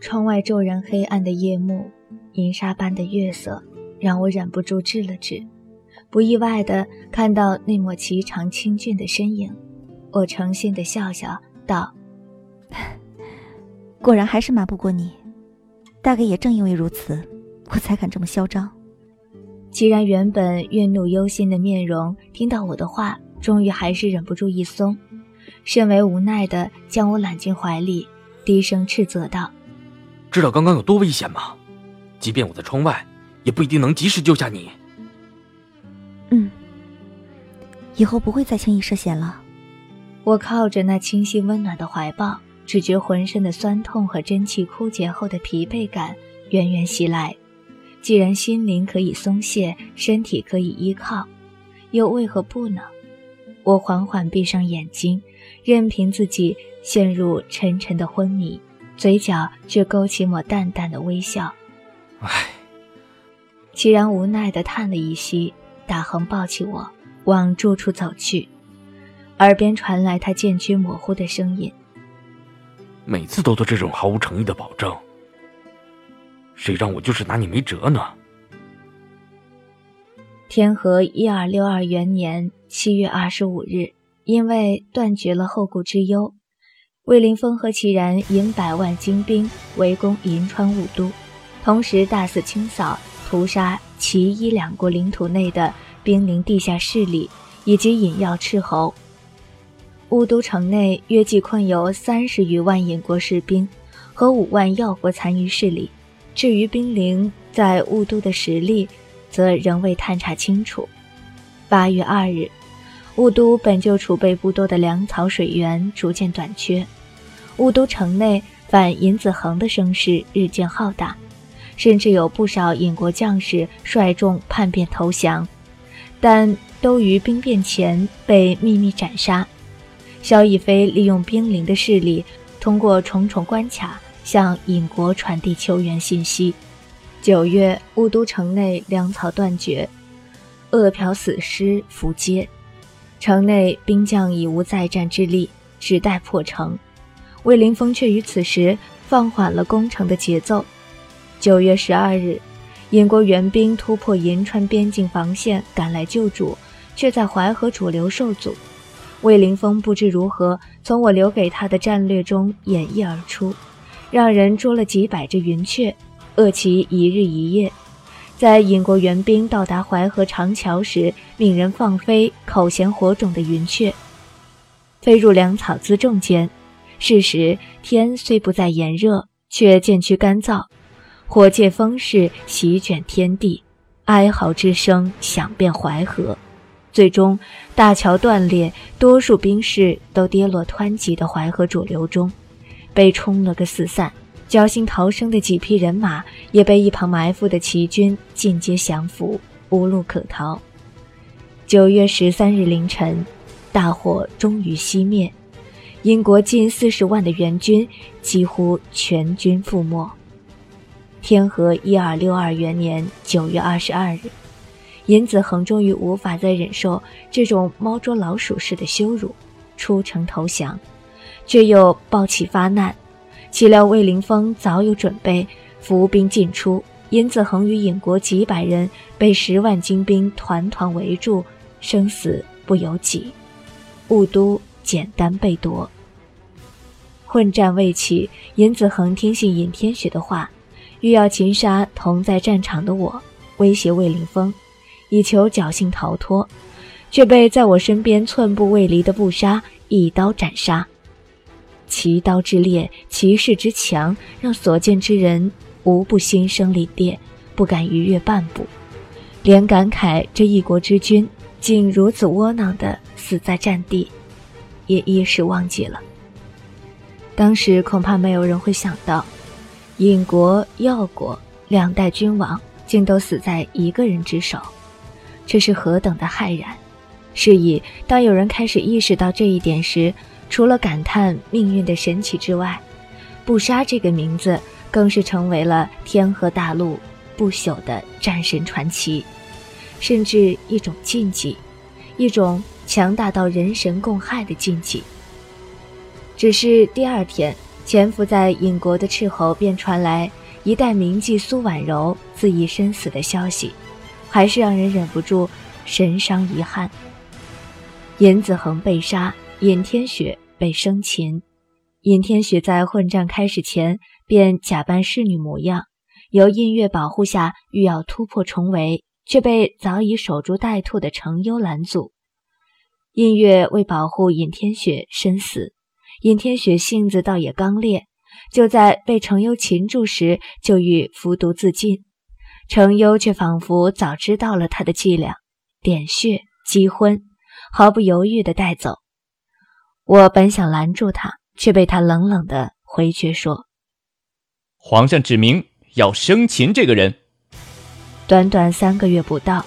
窗外骤然黑暗的夜幕，银沙般的月色，让我忍不住滞了滞。不意外的看到那抹颀长清俊的身影，我诚心的笑笑道：“果然还是瞒不过你。大概也正因为如此，我才敢这么嚣张。”既然原本怨怒忧心的面容，听到我的话，终于还是忍不住一松，甚为无奈的将我揽进怀里，低声斥责道。知道刚刚有多危险吗？即便我在窗外，也不一定能及时救下你。嗯，以后不会再轻易涉险了。我靠着那清新温暖的怀抱，只觉浑身的酸痛和真气枯竭后的疲惫感源源袭来。既然心灵可以松懈，身体可以依靠，又为何不能？我缓缓闭上眼睛，任凭自己陷入沉沉的昏迷。嘴角却勾起抹淡淡的微笑，唉。齐然无奈地叹了一息，大横抱起我往住处走去，耳边传来他渐趋模糊的声音：“每次都做这种毫无诚意的保证，谁让我就是拿你没辙呢？”天河一二六二元年七月二十五日，因为断绝了后顾之忧。魏凌风和齐然引百万精兵围攻银川雾都，同时大肆清扫、屠杀齐伊两国领土内的兵临地下势力以及引药斥候。雾都城内约计困有三十余万引国士兵和五万药国残余势力。至于兵临在雾都的实力，则仍未探查清楚。八月二日，雾都本就储备不多的粮草水源逐渐短缺。雾都城内反尹子恒的声势日渐浩大，甚至有不少尹国将士率众叛变投降，但都于兵变前被秘密斩杀。萧逸飞利用兵临的势力，通过重重关卡向尹国传递求援信息。九月，雾都城内粮草断绝，饿殍死尸伏街，城内兵将已无再战之力，只待破城。魏凌风却于此时放缓了攻城的节奏。九月十二日，尹国援兵突破银川边境防线，赶来救主，却在淮河主流受阻。魏凌风不知如何从我留给他的战略中演绎而出，让人捉了几百只云雀，饿其一日一夜。在尹国援兵到达淮河长桥时，命人放飞口衔火种的云雀，飞入粮草辎重间。是时，天虽不再炎热，却渐趋干燥，火借风势席卷天地，哀嚎之声响遍淮河。最终，大桥断裂，多数兵士都跌落湍急的淮河主流中，被冲了个四散。侥幸逃生的几批人马，也被一旁埋伏的齐军尽皆降服，无路可逃。九月十三日凌晨，大火终于熄灭。英国近四十万的援军几乎全军覆没。天和一二六二元年九月二十二日，尹子恒终于无法再忍受这种猫捉老鼠式的羞辱，出城投降，却又暴起发难。岂料魏凌风早有准备，伏兵进出，尹子恒与尹国几百人被十万精兵团团围住，生死不由己，雾都简单被夺。混战未起，尹子恒听信尹天雪的话，欲要擒杀同在战场的我，威胁魏凌风，以求侥幸逃脱，却被在我身边寸步未离的布杀一刀斩杀。其刀之烈，其势之强，让所见之人无不心生凛冽，不敢逾越半步，连感慨这一国之君竟如此窝囊的死在战地，也一时忘记了。当时恐怕没有人会想到，尹国、药国两代君王竟都死在一个人之手，这是何等的骇然！是以，当有人开始意识到这一点时，除了感叹命运的神奇之外，不杀这个名字更是成为了天河大陆不朽的战神传奇，甚至一种禁忌，一种强大到人神共害的禁忌。只是第二天，潜伏在尹国的斥候便传来一代名妓苏婉柔自缢身死的消息，还是让人忍不住神伤遗憾。尹子恒被杀，尹天雪被生擒。尹天雪在混战开始前便假扮侍女模样，由印月保护下欲要突破重围，却被早已守株待兔的程优拦阻。印月为保护尹天雪身死。尹天雪性子倒也刚烈，就在被程优擒住时，就欲服毒自尽。程优却仿佛早知道了他的伎俩，点穴击昏，毫不犹豫地带走。我本想拦住他，却被他冷冷地回绝说：“皇上指明要生擒这个人。”短短三个月不到，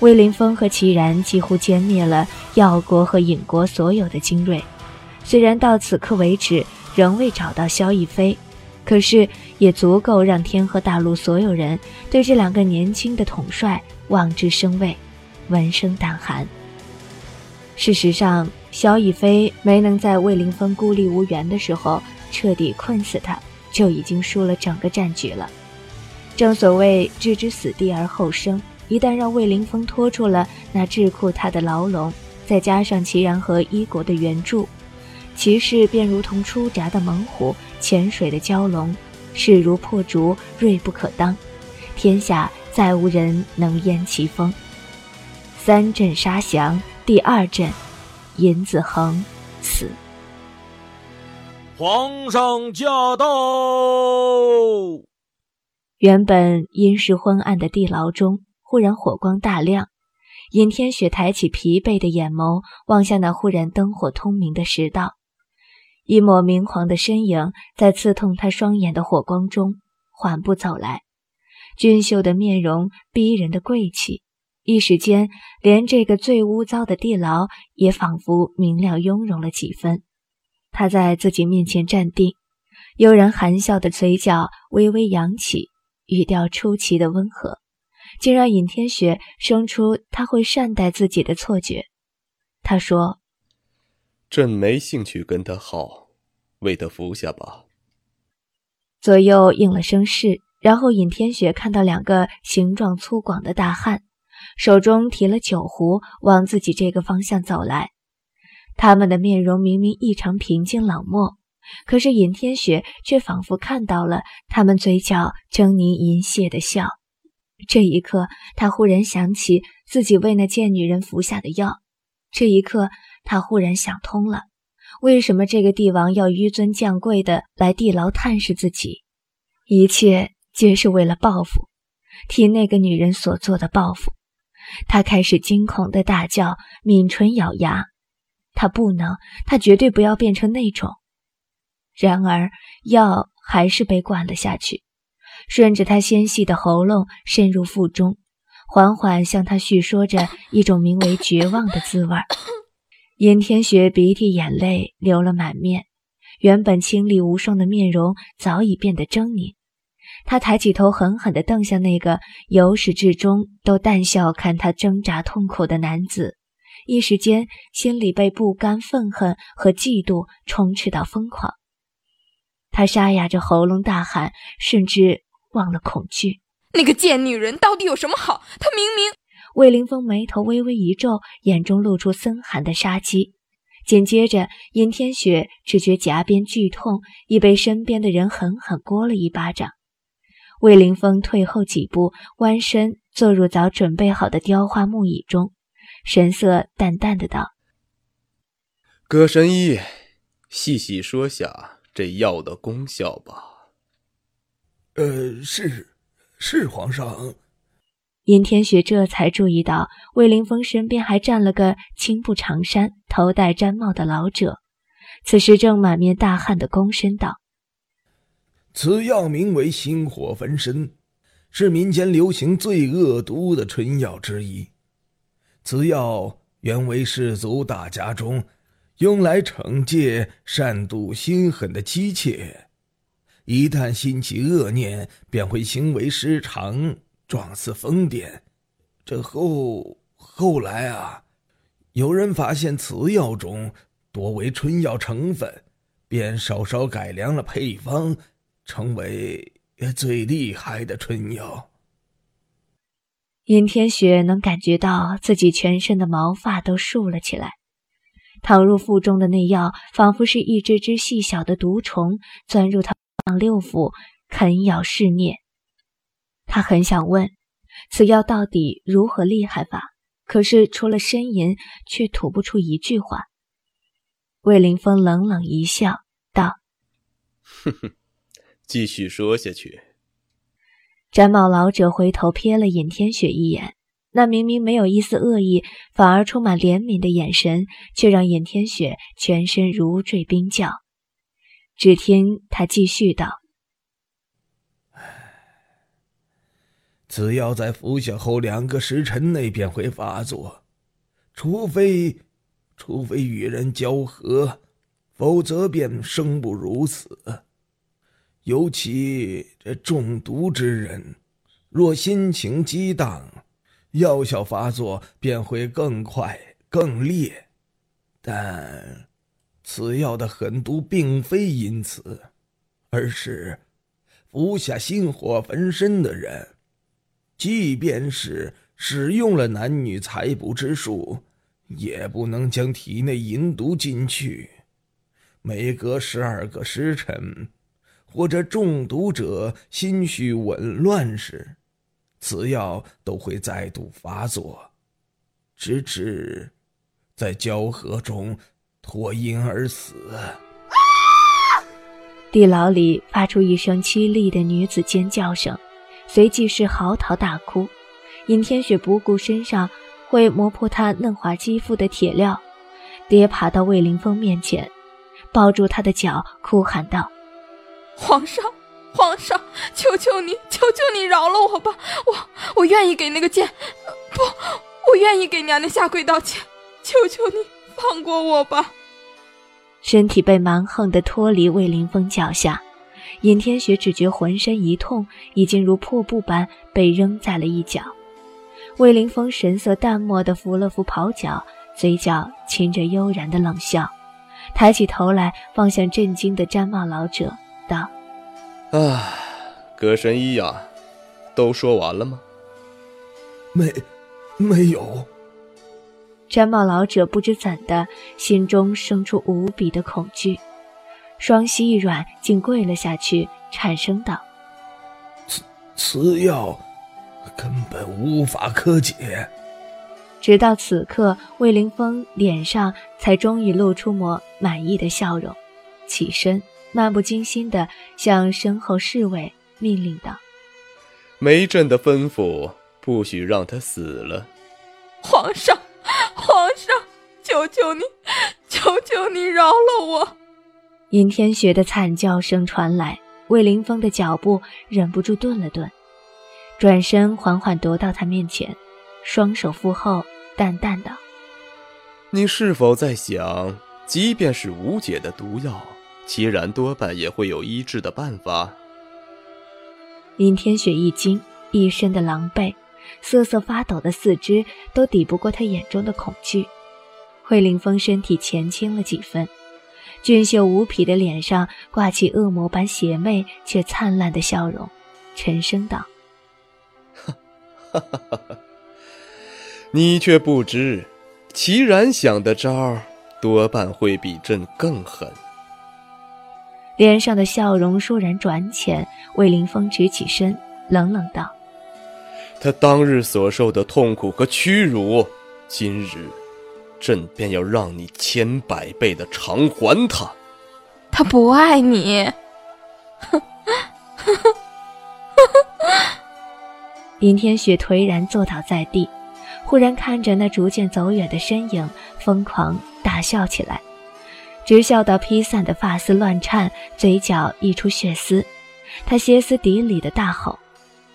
魏凌风和齐然几乎歼灭了药国和尹国所有的精锐。虽然到此刻为止仍未找到萧逸飞，可是也足够让天河大陆所有人对这两个年轻的统帅望之生畏，闻声胆寒。事实上，萧逸飞没能在魏凌风孤立无援的时候彻底困死他，就已经输了整个战局了。正所谓置之死地而后生，一旦让魏凌风拖住了那桎梏他的牢笼，再加上齐然和一国的援助。骑士便如同出闸的猛虎，潜水的蛟龙，势如破竹，锐不可当。天下再无人能淹其锋。三阵杀降，第二阵，尹子恒死。皇上驾到！原本阴湿昏暗的地牢中，忽然火光大亮。尹天雪抬起疲惫的眼眸，望向那忽然灯火通明的食道。一抹明黄的身影在刺痛他双眼的火光中缓步走来，俊秀的面容，逼人的贵气，一时间连这个最污糟的地牢也仿佛明亮雍容了几分。他在自己面前站定，悠然含笑的嘴角微微扬起，语调出奇的温和，竟让尹天雪生出他会善待自己的错觉。他说。朕没兴趣跟他耗，为他服下吧。左右应了声是，然后尹天雪看到两个形状粗犷的大汉，手中提了酒壶，往自己这个方向走来。他们的面容明明异常平静冷漠，可是尹天雪却仿佛看到了他们嘴角狰狞淫亵的笑。这一刻，他忽然想起自己为那贱女人服下的药。这一刻。他忽然想通了，为什么这个帝王要纡尊降贵的来地牢探视自己？一切皆是为了报复，替那个女人所做的报复。他开始惊恐的大叫，抿唇咬牙。他不能，他绝对不要变成那种。然而药还是被灌了下去，顺着他纤细的喉咙渗入腹中，缓缓向他叙说着一种名为绝望的滋味。尹天雪鼻涕眼泪流了满面，原本清丽无双的面容早已变得狰狞。他抬起头，狠狠地瞪向那个由始至终都淡笑看他挣扎痛苦的男子，一时间心里被不甘、愤恨和嫉妒充斥到疯狂。他沙哑着喉咙大喊，甚至忘了恐惧：“那个贱女人到底有什么好？她明明……”魏凌风眉头微微一皱，眼中露出森寒的杀机。紧接着，尹天雪只觉颊边剧痛，已被身边的人狠狠掴了一巴掌。魏凌风退后几步，弯身坐入早准备好的雕花木椅中，神色淡淡的道：“葛神医，细细说下这药的功效吧。”“呃，是，是皇上。”尹天雪这才注意到，魏凌风身边还站了个青布长衫、头戴毡帽的老者，此时正满面大汗的躬身道：“此药名为心火焚身，是民间流行最恶毒的春药之一。此药原为士族大家中用来惩戒善妒心狠的妻妾，一旦心起恶念，便会行为失常。”状似疯癫，这后后来啊，有人发现此药中多为春药成分，便稍稍改良了配方，成为最厉害的春药。尹天雪能感觉到自己全身的毛发都竖了起来，躺入腹中的那药仿佛是一只只细小的毒虫，钻入他六腑，啃咬噬啮。他很想问，此药到底如何厉害法？可是除了呻吟，却吐不出一句话。魏凌风冷冷一笑，道：“哼哼，继续说下去。”毡帽老者回头瞥了尹天雪一眼，那明明没有一丝恶意，反而充满怜悯的眼神，却让尹天雪全身如坠冰窖。只听他继续道：“此药在服下后两个时辰内便会发作，除非，除非与人交合，否则便生不如死。”尤其这中毒之人，若心情激荡，药效发作便会更快更烈。但此药的狠毒并非因此，而是服下心火焚身的人，即便是使用了男女采补之术，也不能将体内淫毒进去。每隔十二个时辰。或者中毒者心绪紊乱时，此药都会再度发作，直至在交合中脱阴而死。地牢里发出一声凄厉的女子尖叫声，随即是嚎啕大哭。尹天雪不顾身上会磨破她嫩滑肌肤的铁镣，跌爬到魏凌风面前，抱住他的脚，哭喊道。皇上，皇上，求求你，求求你饶了我吧！我我愿意给那个贱，不，我愿意给娘娘下跪道歉。求求你放过我吧！身体被蛮横的脱离魏凌风脚下，尹天雪只觉浑身一痛，已经如破布般被扔在了一角。魏凌风神色淡漠地扶了扶袍角，嘴角噙着悠然的冷笑，抬起头来望向震惊的毡帽老者。道：“啊，葛神医呀，都说完了吗？没，没有。”毡帽老者不知怎的，心中生出无比的恐惧，双膝一软，竟跪了下去，颤声道：“此此药根本无法可解。”直到此刻，魏凌风脸上才终于露出抹满意的笑容，起身。漫不经心地向身后侍卫命令道：“梅朕的吩咐，不许让他死了。”皇上，皇上，求求你，求求你饶了我！尹天雪的惨叫声传来，魏凌风的脚步忍不住顿了顿，转身缓缓踱到他面前，双手负后，淡淡道：“你是否在想，即便是无解的毒药？”其然多半也会有医治的办法。林天雪一惊，一身的狼狈，瑟瑟发抖的四肢都抵不过他眼中的恐惧。惠凌风身体前倾了几分，俊秀无匹的脸上挂起恶魔般邪魅却灿烂的笑容，沉声道：“哈，哈哈哈哈！你却不知，齐然想的招儿多半会比朕更狠。”脸上的笑容倏然转浅，魏凌风直起身，冷冷道：“他当日所受的痛苦和屈辱，今日，朕便要让你千百倍的偿还他。”他不爱你。哼，尹天雪颓然坐倒在地，忽然看着那逐渐走远的身影，疯狂大笑起来。直笑到披散的发丝乱颤，嘴角溢出血丝。他歇斯底里的大吼：“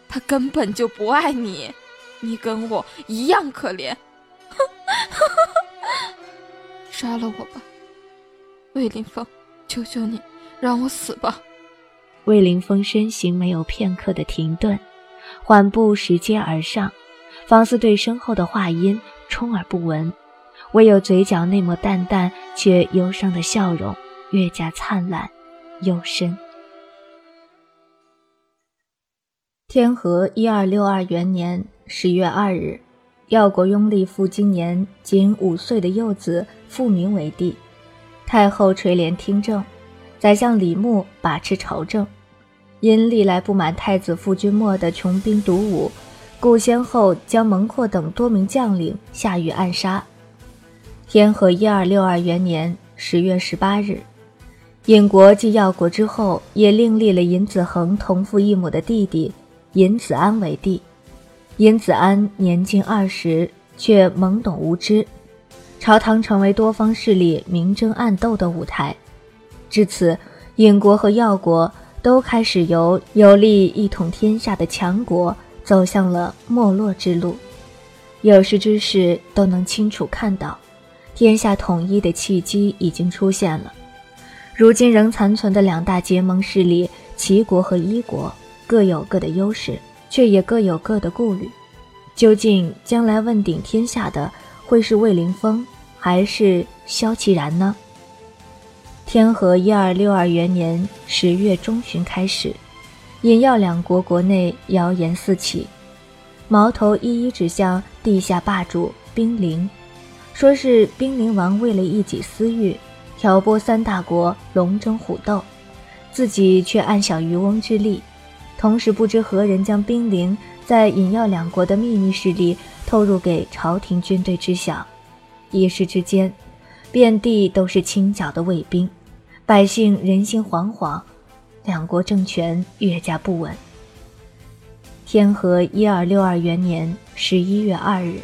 他根本就不爱你，你跟我一样可怜！杀了我吧，魏凌风！求求你，让我死吧！”魏凌风身形没有片刻的停顿，缓步拾阶而上，方似对身后的话音充耳不闻。唯有嘴角那抹淡淡却忧伤的笑容，越加灿烂幽深。天和一二六二元年十月二日，耀国拥立复今年仅五岁的幼子复明为帝，太后垂帘听政，宰相李牧把持朝政。因历来不满太子傅君谟的穷兵黩武，故先后将蒙阔等多名将领下狱暗杀。天和一二六二元年十月十八日，尹国继耀国之后，也另立了尹子恒同父异母的弟弟尹子安为帝。尹子安年近二十，却懵懂无知，朝堂成为多方势力明争暗斗的舞台。至此，尹国和耀国。都开始由有力一统天下的强国走向了没落之路。有识之士都能清楚看到，天下统一的契机已经出现了。如今仍残存的两大结盟势力齐国和伊国各有各的优势，却也各有各的顾虑。究竟将来问鼎天下的会是魏凌风，还是萧其然呢？天和一二六二元年十月中旬开始，尹耀两国国内谣言四起，矛头一一指向地下霸主兵临，说是兵临王为了一己私欲，挑拨三大国龙争虎斗，自己却暗享渔翁之利，同时不知何人将兵临在引耀两国的秘密势力透露给朝廷军队知晓，一时之间。遍地都是清剿的卫兵，百姓人心惶惶，两国政权越加不稳。天和一二六二元年十一月二日，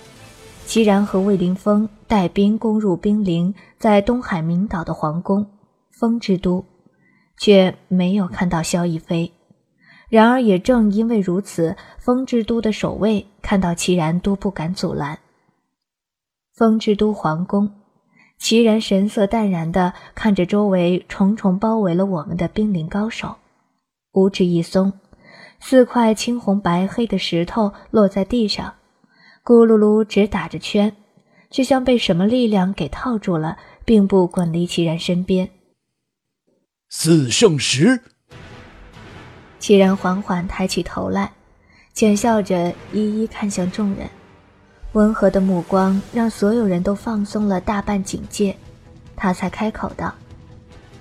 齐然和魏凌风带兵攻入兵临在东海明岛的皇宫风之都，却没有看到萧逸飞。然而也正因为如此，风之都的守卫看到齐然都不敢阻拦。风之都皇宫。齐然神色淡然地看着周围重重包围了我们的兵临高手，五指一松，四块青红白黑的石头落在地上，咕噜噜直打着圈，却像被什么力量给套住了，并不滚离齐然身边。四圣石。齐然缓缓抬起头来，浅笑着，一一看向众人。温和的目光让所有人都放松了大半警戒，他才开口道：“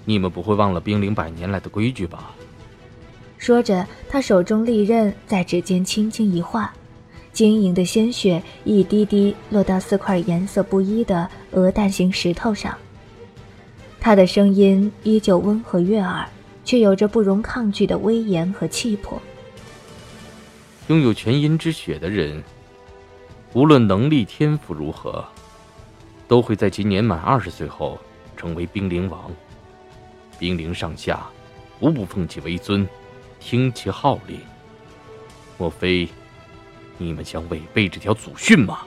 你们不会忘了兵临百年来的规矩吧？”说着，他手中利刃在指尖轻轻一划，晶莹的鲜血一滴滴落到四块颜色不一的鹅蛋形石头上。他的声音依旧温和悦耳，却有着不容抗拒的威严和气魄。拥有全阴之血的人。无论能力天赋如何，都会在其年满二十岁后成为冰灵王。冰灵上下无不奉其为尊，听其号令。莫非你们想违背这条祖训吗？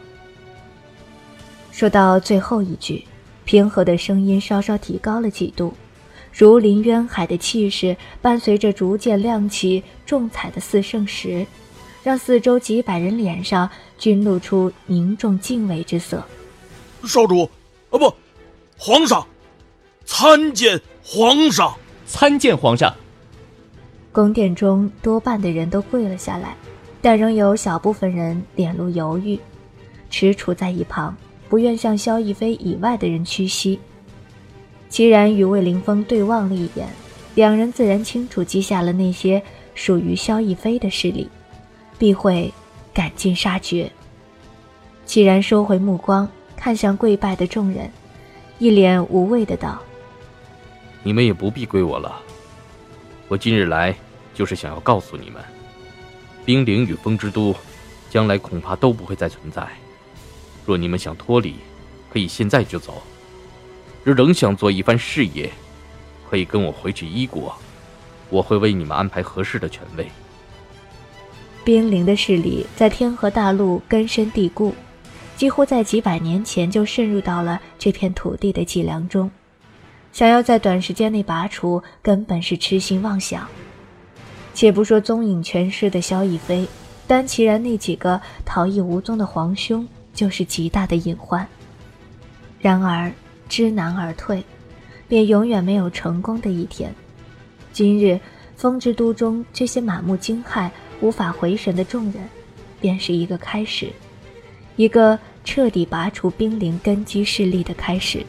说到最后一句，平和的声音稍稍提高了几度，如临渊海的气势伴随着逐渐亮起重彩的四圣石。让四周几百人脸上均露出凝重敬畏之色。少主，啊不，皇上，参见皇上，参见皇上。宫殿中多半的人都跪了下来，但仍有小部分人脸露犹豫，踟蹰在一旁，不愿向萧逸飞以外的人屈膝。齐然与魏凌风对望了一眼，两人自然清楚记下了那些属于萧逸飞的势力。必会赶尽杀绝。齐然收回目光，看向跪拜的众人，一脸无畏的道：“你们也不必归我了。我今日来，就是想要告诉你们，冰陵与风之都，将来恐怕都不会再存在。若你们想脱离，可以现在就走；若仍想做一番事业，可以跟我回去伊国，我会为你们安排合适的权位。”冰灵的势力在天河大陆根深蒂固，几乎在几百年前就渗入到了这片土地的脊梁中。想要在短时间内拔除，根本是痴心妄想。且不说踪影全失的萧逸飞，单其然那几个逃逸无踪的皇兄，就是极大的隐患。然而知难而退，便永远没有成功的一天。今日风之都中这些满目惊骇、无法回神的众人，便是一个开始，一个彻底拔除冰灵根基势力的开始。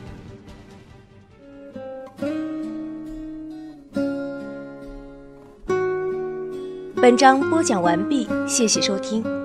本章播讲完毕，谢谢收听。